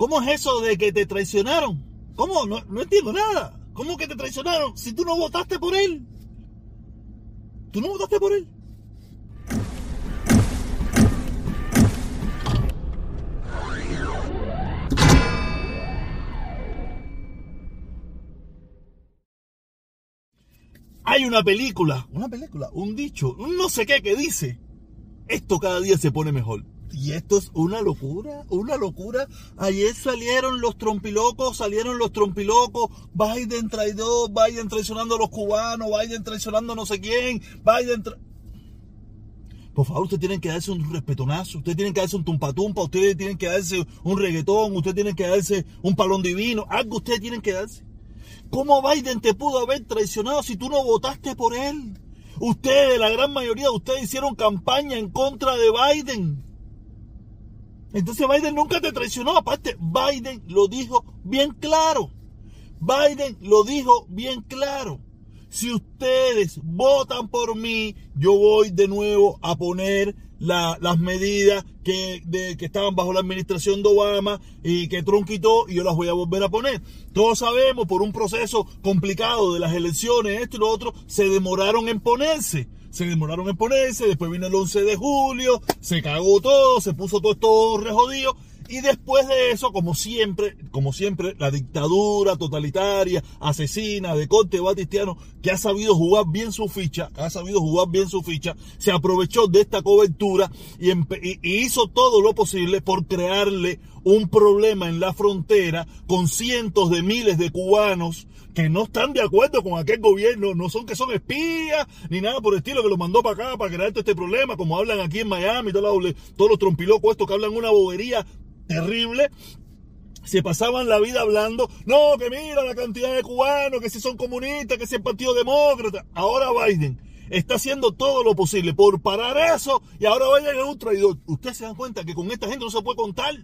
¿Cómo es eso de que te traicionaron? ¿Cómo? No, no entiendo nada. ¿Cómo que te traicionaron si tú no votaste por él? ¿Tú no votaste por él? Hay una película, una película, un dicho, un no sé qué que dice, esto cada día se pone mejor. Y esto es una locura, una locura. Ayer salieron los trompilocos, salieron los trompilocos. Biden traidor, Biden traicionando a los cubanos, Biden traicionando a no sé quién, Biden... Por favor, ustedes tienen que darse un respetonazo, ustedes tienen que darse un tumpatumpa, ustedes tienen que darse un reggaetón, ustedes tienen que darse un palón divino, algo ustedes tienen que darse. ¿Cómo Biden te pudo haber traicionado si tú no votaste por él? Ustedes, la gran mayoría de ustedes hicieron campaña en contra de Biden. Entonces Biden nunca te traicionó. Aparte, Biden lo dijo bien claro. Biden lo dijo bien claro. Si ustedes votan por mí, yo voy de nuevo a poner las medidas que, que estaban bajo la administración de Obama y que Trump quitó y yo las voy a volver a poner. Todos sabemos, por un proceso complicado de las elecciones, esto y lo otro, se demoraron en ponerse se demoraron en ponerse, después vino el 11 de julio, se cagó todo, se puso todo esto rejodido. Y después de eso, como siempre, como siempre, la dictadura totalitaria, asesina de corte batistiano, que ha sabido jugar bien su ficha, ha sabido jugar bien su ficha, se aprovechó de esta cobertura y, y hizo todo lo posible por crearle un problema en la frontera con cientos de miles de cubanos que no están de acuerdo con aquel gobierno, no son que son espías, ni nada por el estilo, que lo mandó para acá para crear todo este problema, como hablan aquí en Miami, todos los, todos los trompilocos estos que hablan una bobería terrible, se pasaban la vida hablando, no, que mira la cantidad de cubanos, que si son comunistas, que si es partido demócrata. Ahora Biden está haciendo todo lo posible por parar eso y ahora Biden es un traidor. Ustedes se dan cuenta que con esta gente no se puede contar.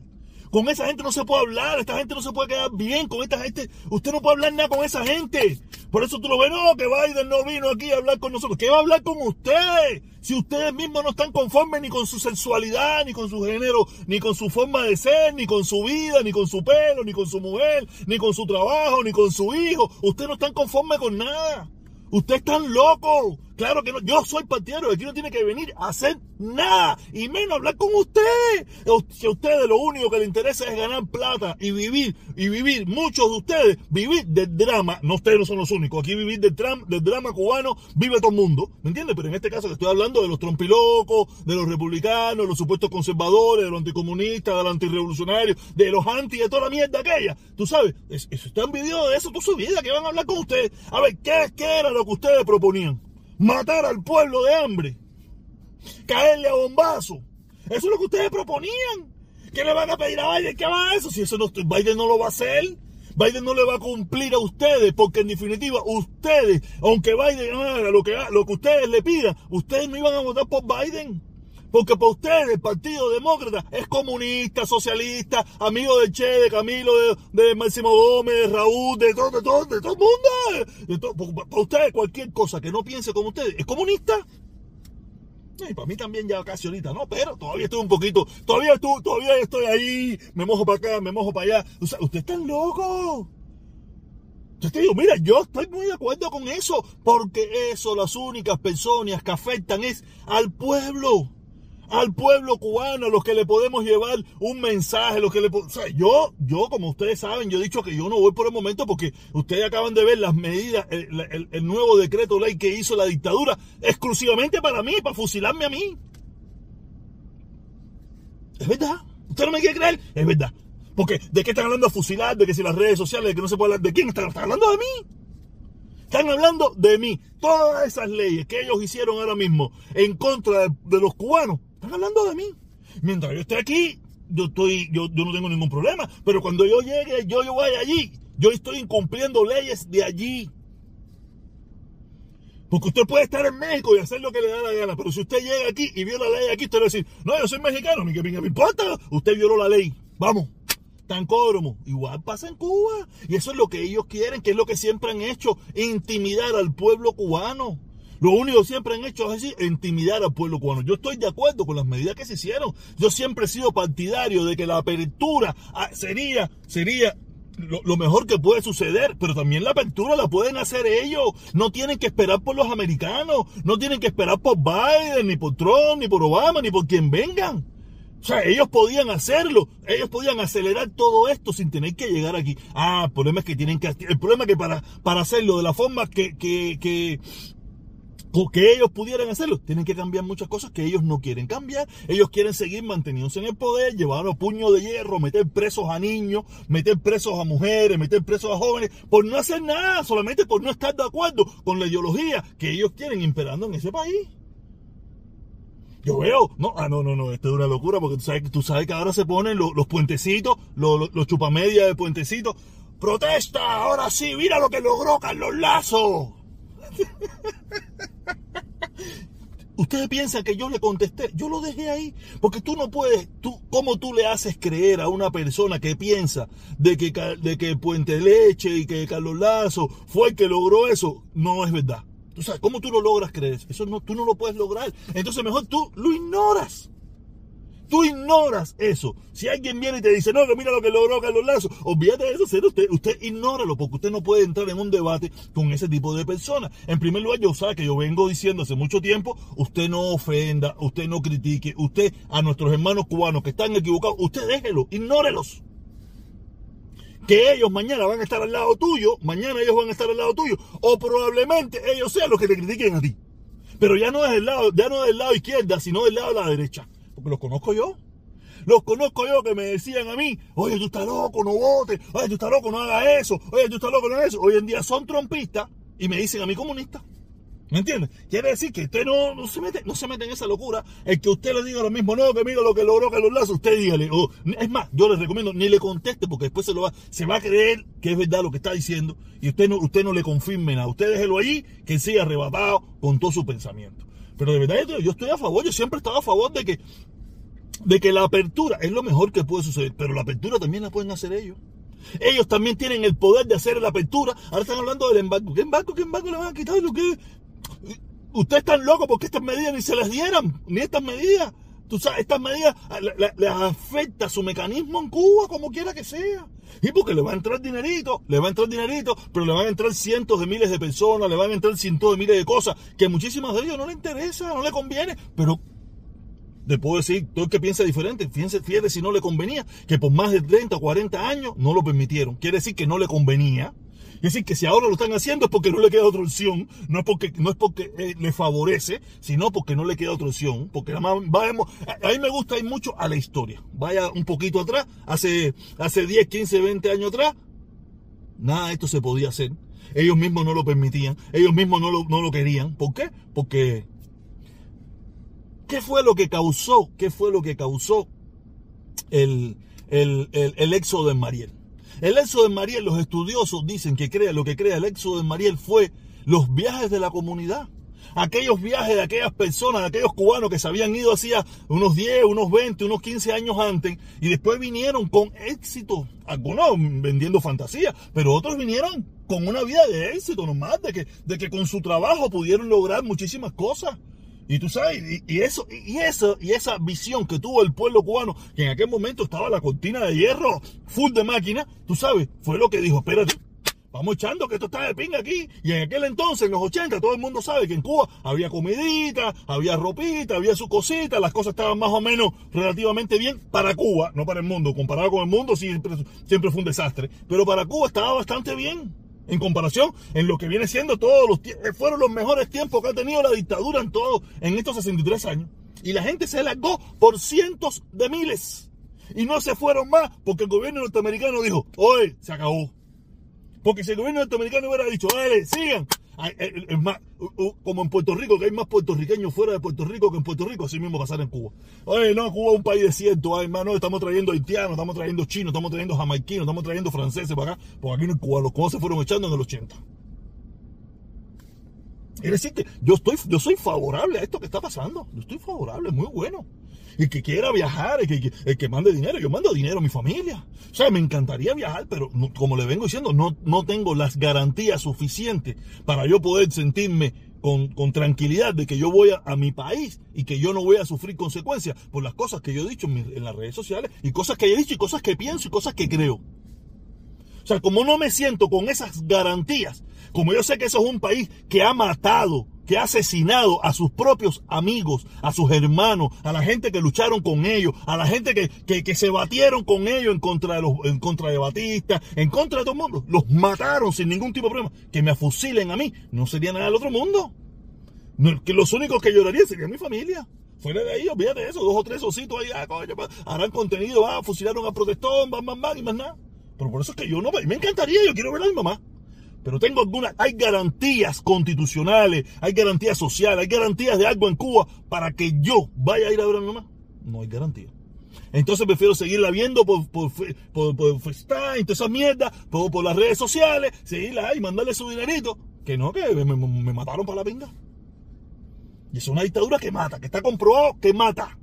Con esa gente no se puede hablar, esta gente no se puede quedar bien con esta gente. Usted no puede hablar nada con esa gente. Por eso tú lo ves, no, que Biden no vino aquí a hablar con nosotros. ¿Qué va a hablar con usted? Si ustedes mismos no están conformes ni con su sensualidad, ni con su género, ni con su forma de ser, ni con su vida, ni con su pelo, ni con su mujer, ni con su trabajo, ni con su hijo. Usted no están conformes con nada. Usted es tan loco. Claro que no. Yo soy partidario. Aquí no tiene que venir a hacer nada. Y menos hablar con usted. Si a ustedes lo único que les interesa es ganar plata y vivir. Y vivir, muchos de ustedes, vivir del drama. No ustedes no son los únicos. Aquí vivir del, del drama cubano vive todo el mundo. ¿Me entiendes? Pero en este caso que estoy hablando de los trompilocos, de los republicanos, de los supuestos conservadores, de los anticomunistas, de los antirrevolucionarios, de los anti de toda la mierda aquella. Tú sabes, eso, están video de eso toda su vida. que van a hablar con ustedes? A ver, ¿qué, qué era lo que ustedes proponían? Matar al pueblo de hambre, caerle a bombazo. Eso es lo que ustedes proponían. ¿Qué le van a pedir a Biden? ¿Qué va a eso? Si eso no, Biden no lo va a hacer. Biden no le va a cumplir a ustedes, porque en definitiva, ustedes, aunque Biden haga que, lo que ustedes le pidan, ustedes no iban a votar por Biden. Porque para ustedes el Partido Demócrata es comunista, socialista, amigo de Che, de Camilo, de, Máximo Gómez, de Raúl, de todo, de todo, de todo el mundo. para ustedes cualquier cosa que no piense como ustedes es comunista. Y para mí también ya casi ahorita, ¿no? Pero todavía estoy un poquito, todavía estoy, todavía estoy ahí, me mojo para acá, me mojo para allá. O sea, usted está loco. Yo te digo, mira, yo estoy muy de acuerdo con eso, porque eso, las únicas personas que afectan es al pueblo al pueblo cubano, a los que le podemos llevar un mensaje, los que le o yo, yo, como ustedes saben, yo he dicho que yo no voy por el momento porque ustedes acaban de ver las medidas, el, nuevo decreto ley que hizo la dictadura, exclusivamente para mí, para fusilarme a mí. Es verdad. ¿Usted no me quiere creer? Es verdad. Porque, ¿de qué están hablando de fusilar? De que si las redes sociales, de que no se puede hablar. ¿De quién están, están hablando de mí? Están hablando de mí. Todas esas leyes que ellos hicieron ahora mismo en contra de los cubanos hablando de mí. Mientras yo esté aquí, yo, estoy, yo, yo no tengo ningún problema. Pero cuando yo llegue, yo, yo vaya allí, yo estoy incumpliendo leyes de allí. Porque usted puede estar en México y hacer lo que le da la gana, pero si usted llega aquí y viola la ley aquí, usted va a decir, no, yo soy mexicano, ni que me importa, usted violó la ley. Vamos, tan códromo. Igual pasa en Cuba. Y eso es lo que ellos quieren, que es lo que siempre han hecho, intimidar al pueblo cubano. Lo único que siempre han hecho es decir, intimidar al pueblo cubano. Yo estoy de acuerdo con las medidas que se hicieron. Yo siempre he sido partidario de que la apertura ah, sería, sería lo, mejor que puede suceder, pero también la apertura la pueden hacer ellos. No tienen que esperar por los americanos, no tienen que esperar por Biden, ni por Trump, ni por Obama, ni por quien vengan. O sea, ellos podían hacerlo, ellos podían acelerar todo esto sin tener que llegar aquí. Ah, el problema es que tienen que, el problema es que para, para hacerlo de la forma que, que, que ellos pudieran hacerlo, tienen que cambiar muchas cosas que ellos no quieren cambiar. Ellos quieren seguir manteniéndose en el poder, llevar a puño de hierro, meter presos a niños, meter presos a mujeres, meter presos a jóvenes, por no hacer nada, solamente por no estar de acuerdo con la ideología que ellos quieren imperando en ese país. Yo veo, no, ah, no, no, no, esto es una locura porque tú sabes, tú sabes que ahora se ponen los, puentecitos, los, los, los chupamedias de puentecitos. ¡Protesta! Ahora sí, mira lo que logró Carlos Lazo. Ustedes piensan que yo le contesté, yo lo dejé ahí, porque tú no puedes, tú, ¿cómo tú le haces creer a una persona que piensa de que, de que Puente Leche y que Carlos Lazo fue el que logró eso? No es verdad. Tú sabes, ¿cómo tú lo logras creer? Eso no, tú no lo puedes lograr. Entonces mejor tú lo ignoras. Ignoras eso. Si alguien viene y te dice, no, que mira lo que logró Carlos Lazo, olvídate de eso, usted, usted ignóralo, porque usted no puede entrar en un debate con ese tipo de personas. En primer lugar, yo sé que yo vengo diciendo hace mucho tiempo, usted no ofenda, usted no critique, usted a nuestros hermanos cubanos que están equivocados, usted déjelo, ignórelos. Que ellos mañana van a estar al lado tuyo, mañana ellos van a estar al lado tuyo, o probablemente ellos sean los que te critiquen a ti. Pero ya no es del lado, ya no del lado izquierda, sino del lado de la derecha porque los conozco yo. Los conozco yo que me decían a mí, oye, tú estás loco, no votes, oye, tú estás loco, no hagas eso, oye, tú estás loco, no hagas eso. Hoy en día son trompistas y me dicen a mí comunista. ¿Me entiendes? Quiere decir que usted no, no, se mete, no se mete en esa locura. El que usted le diga lo mismo, no, que mira lo que logró que los lazos, usted dígale. Es más, yo le recomiendo, ni le conteste, porque después se lo va, se va a creer que es verdad lo que está diciendo, y usted no, usted no le confirme nada. Usted déjelo allí, que siga arrebatado con todo su pensamiento. Pero de verdad yo estoy a favor, yo siempre he estado a favor de que, de que la apertura es lo mejor que puede suceder, pero la apertura también la pueden hacer ellos. Ellos también tienen el poder de hacer la apertura. Ahora están hablando del embargo. ¿Qué embargo? ¿Qué embargo le van a quitar? ¿Lo que... Ustedes están locos porque estas medidas ni se las dieran, ni estas medidas. Tú sabes, estas medidas ah, les afecta su mecanismo en Cuba, como quiera que sea. Y porque le va a entrar dinerito, le va a entrar dinerito, pero le van a entrar cientos de miles de personas, le van a entrar cientos de miles de cosas, que muchísimas de ellos no le interesa, no le conviene, pero le puedo decir, todo el que piensa diferente, fíjense, fíjate si no le convenía, que por más de 30 o 40 años no lo permitieron. Quiere decir que no le convenía. Es decir, que si ahora lo están haciendo es porque no le queda otra opción, no es porque, no es porque eh, le favorece, sino porque no le queda otra opción. Porque además, vamos, a, mí me gusta ir mucho a la historia. Vaya un poquito atrás, hace, hace 10, 15, 20 años atrás, nada de esto se podía hacer. Ellos mismos no lo permitían, ellos mismos no lo, no lo querían. ¿Por qué? Porque ¿Qué fue lo que causó? ¿Qué fue lo que causó el, el, el, éxodo de Mariel? El éxodo de Mariel, los estudiosos dicen que crea, lo que crea el éxodo de Mariel fue los viajes de la comunidad. Aquellos viajes de aquellas personas, de aquellos cubanos que se habían ido hacía unos 10, unos 20, unos 15 años antes y después vinieron con éxito. Algunos vendiendo fantasía, pero otros vinieron con una vida de éxito nomás, de que, de que con su trabajo pudieron lograr muchísimas cosas. Y tú sabes, y, eso, y eso, y esa visión que tuvo el pueblo cubano, que en aquel momento estaba la cortina de hierro full de máquina, tú sabes, fue lo que dijo, espérate, vamos echando que esto está de pinga aquí. Y en aquel entonces, en los 80, todo el mundo sabe que en Cuba había comidita, había ropita, había su cosita, las cosas estaban más o menos relativamente bien para Cuba, no para el mundo. Comparado con el mundo siempre, siempre fue un desastre. Pero para Cuba estaba bastante bien en comparación en lo que viene siendo todos los eh, fueron los mejores tiempos que ha tenido la dictadura en todo en estos 63 años. Y la gente se largó por cientos de miles. Y no se fueron más porque el gobierno norteamericano dijo oye se acabó porque si el gobierno norteamericano hubiera dicho dale sigan es más, como en Puerto Rico, que hay más puertorriqueños fuera de Puerto Rico que en Puerto Rico, así mismo pasar en Cuba. Oye, no, Cuba es un país desierto, ay, hermano, estamos trayendo haitianos, estamos trayendo chinos, estamos trayendo jamaiquinos, estamos trayendo franceses para acá, porque aquí en Cuba los cubanos se fueron echando en el 80. Es decir, que yo, estoy, yo soy favorable a esto que está pasando. Yo estoy favorable, muy bueno. El que quiera viajar, el que, el que mande dinero, yo mando dinero a mi familia. O sea, me encantaría viajar, pero como le vengo diciendo, no, no tengo las garantías suficientes para yo poder sentirme con, con, tranquilidad de que yo voy a, a, mi país y que yo no voy a sufrir consecuencias por las cosas que yo he dicho en las redes sociales y cosas que he dicho y cosas que pienso y cosas que creo. O sea, como no me siento con esas garantías, como yo sé que eso es un país que ha matado, que ha asesinado a sus propios amigos, a sus hermanos, a la gente que lucharon con ellos, a la gente que, que, que se batieron con ellos en contra, de los, en contra de Batista, en contra de todo el mundo. Los mataron sin ningún tipo de problema. Que me afusilen a mí no sería nada del otro mundo. Que los únicos que llorarían serían mi familia. Fuera de ahí, olvídate de eso, dos o tres ositos ahí, ah, coño, harán contenido, ah, fusilaron a protestón, van, van, van, y más nada. Pero por eso es que yo no, me encantaría, yo quiero ver a mi mamá. Pero tengo algunas, hay garantías constitucionales, hay garantías sociales, hay garantías de algo en Cuba para que yo vaya a ir a ver a mi mamá. No hay garantía. Entonces prefiero seguirla viendo por, por, por, por FaceTime, toda esa mierda, por, por las redes sociales, seguirla ahí, mandarle su dinerito. Que no, que me mataron para la pinga. Y es una dictadura que mata, que está comprobado que mata.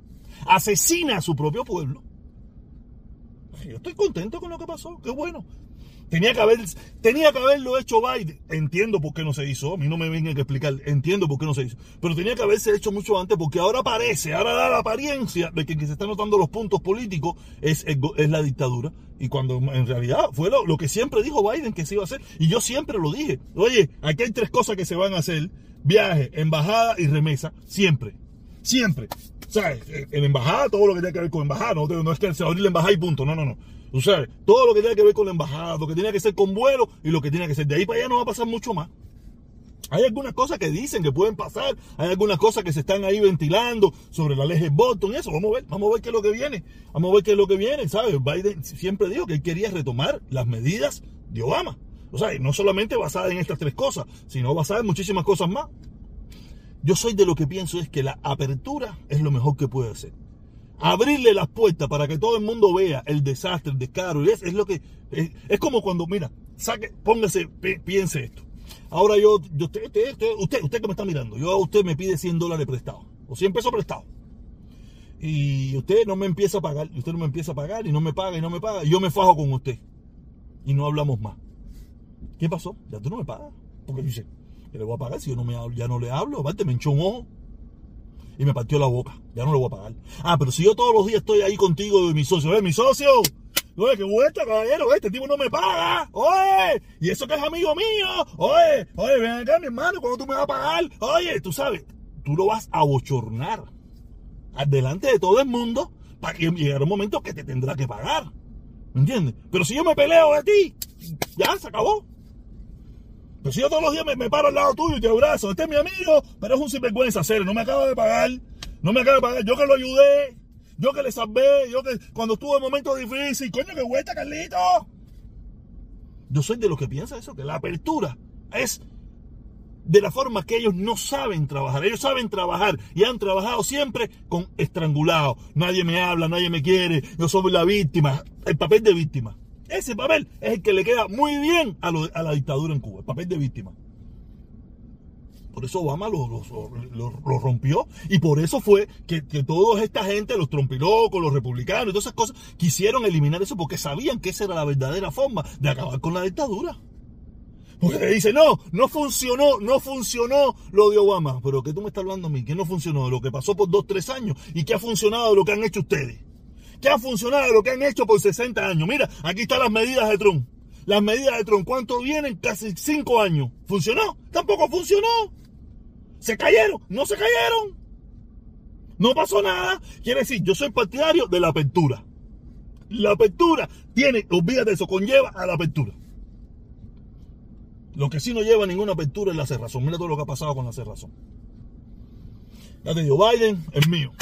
Asesina a su propio pueblo. Yo estoy contento con lo que pasó, qué bueno. Tenía que, haber, tenía que haberlo hecho Biden. Entiendo por qué no se hizo. A mí no me vengan a explicar. Entiendo por qué no se hizo. Pero tenía que haberse hecho mucho antes porque ahora parece, ahora da la apariencia de que, que se están notando los puntos políticos es, es, es, la dictadura. Y cuando en realidad fue lo, lo que siempre dijo Biden que se iba a hacer. Y yo siempre lo dije. Oye, aquí hay tres cosas que se van a hacer. Viaje, embajada y remesa. Siempre. Siempre. O sea, en embajada, todo lo que tiene que ver con embajada. No, no es que se abrir la embajada y punto. No, no, no. Tú sabes, todo lo que tiene que ver con la embajada, lo que tiene que ser con vuelo y lo que tiene que ser. De ahí para allá no va a pasar mucho más. Hay algunas cosas que dicen que pueden pasar, hay algunas cosas que se están ahí ventilando sobre la ley de Boston, eso, vamos a ver, vamos a ver qué es lo que viene, vamos a ver qué es lo que viene, ¿sabes? Biden siempre dijo que él quería retomar las medidas de Obama. O sea, no solamente basada en estas tres cosas, sino basada en muchísimas cosas más. Yo soy de lo que pienso es que la apertura es lo mejor que puede hacer abrirle las puertas para que todo el mundo vea el desastre, el descaro. Y es, es lo que. Es, como cuando, mira, saque, póngase, piense esto. Ahora yo, yo usted, usted, usted, usted, que me está mirando, yo a usted me pide 100 dólares prestado, o 100 pesos prestado. Y usted no me empieza a pagar, usted no me empieza a pagar y no me paga y no me paga, y yo me fajo con usted. Y no hablamos más. ¿Qué pasó? Ya tú no me pagas. Porque yo dice, ¿qué le voy a pagar si yo no me, ya no le hablo? Aparte me hinchó un ojo y me partió la boca. Ya no le voy a pagar. Ah, pero si yo todos los días estoy ahí contigo de mi socio, ¿eh? Mi socio. Oye, qué vuelta, caballero, este tipo no me paga. Oye, y eso que es amigo mío. Oye, oye, ven acá, mi hermano, cuando tú me vas a pagar. Oye, tú sabes, tú lo vas a bochornar delante de todo el mundo para que llegue un momento que te tendrá que pagar. ¿Me entiendes? Pero si yo me peleo de ti, ya se acabó. Pero si yo todos los días me, paro al lado tuyo y te abrazo, este es mi amigo, pero es un sinvergüenza, serio, no me acaba de pagar, no me acaba de pagar, yo que lo ayudé, yo que le salvé, yo que cuando estuvo en momentos difíciles, coño, que vuelta, Carlito. Yo soy de los que piensa eso, que la apertura es de la forma que ellos no saben trabajar. Ellos saben trabajar y han trabajado siempre con estrangulado. Nadie me habla, nadie me quiere, yo soy la víctima, el papel de víctima. Ese papel es el que le queda muy bien a, la dictadura en Cuba, el papel de víctima. Por eso Obama lo, rompió y por eso fue que, que toda esta gente, los trompilocos, los republicanos y todas esas cosas, quisieron eliminar eso porque sabían que esa era la verdadera forma de acabar con la dictadura. Porque dice, no, no funcionó, no funcionó lo de Obama. Pero ¿qué tú me estás hablando a mí? ¿Qué no funcionó? Lo que pasó por dos, tres años. ¿Y qué ha funcionado de lo que han hecho ustedes? ¿Qué ha funcionado lo que han hecho por 60 años? Mira, aquí están las medidas de Trump. Las medidas de Trump, ¿cuánto vienen? Casi 5 años. ¿Funcionó? Tampoco funcionó. ¿Se cayeron? No se cayeron. No pasó nada. Quiere decir, yo soy partidario de la apertura. La apertura tiene, olvídate de eso, conlleva a la apertura. Lo que sí no lleva ninguna apertura es la cerrazón. Mira todo lo que ha pasado con la cerrazón. Ya te digo, Biden es mío.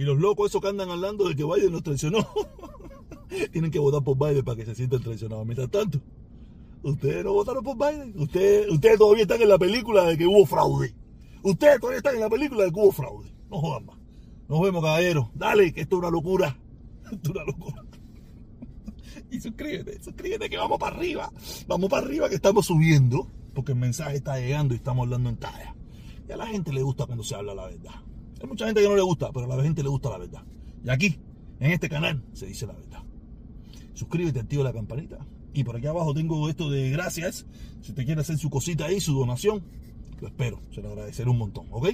Y los locos esos que andan hablando de que Biden nos traicionó, tienen que votar por Biden para que se sientan traicionados. Mientras tanto, ustedes no votaron por Biden. Ustedes, ustedes todavía están en la película de que hubo fraude. Ustedes todavía están en la película de que hubo fraude. No jodan más. Nos vemos, caballeros. Dale, que esto es una locura. Esto es una locura. Y suscríbete, suscríbete que vamos para arriba. Vamos para arriba que estamos subiendo. Porque el mensaje está llegando y estamos hablando en talla. Y a la gente le gusta cuando se habla la verdad. Hay mucha gente que no le gusta, pero a la gente le gusta la verdad. Y aquí, en este canal, se dice la verdad. Suscríbete, activa la campanita. Y por aquí abajo tengo esto de gracias. Si usted quiere hacer su cosita ahí, su donación, Lo espero, se lo agradeceré un montón, ¿ok?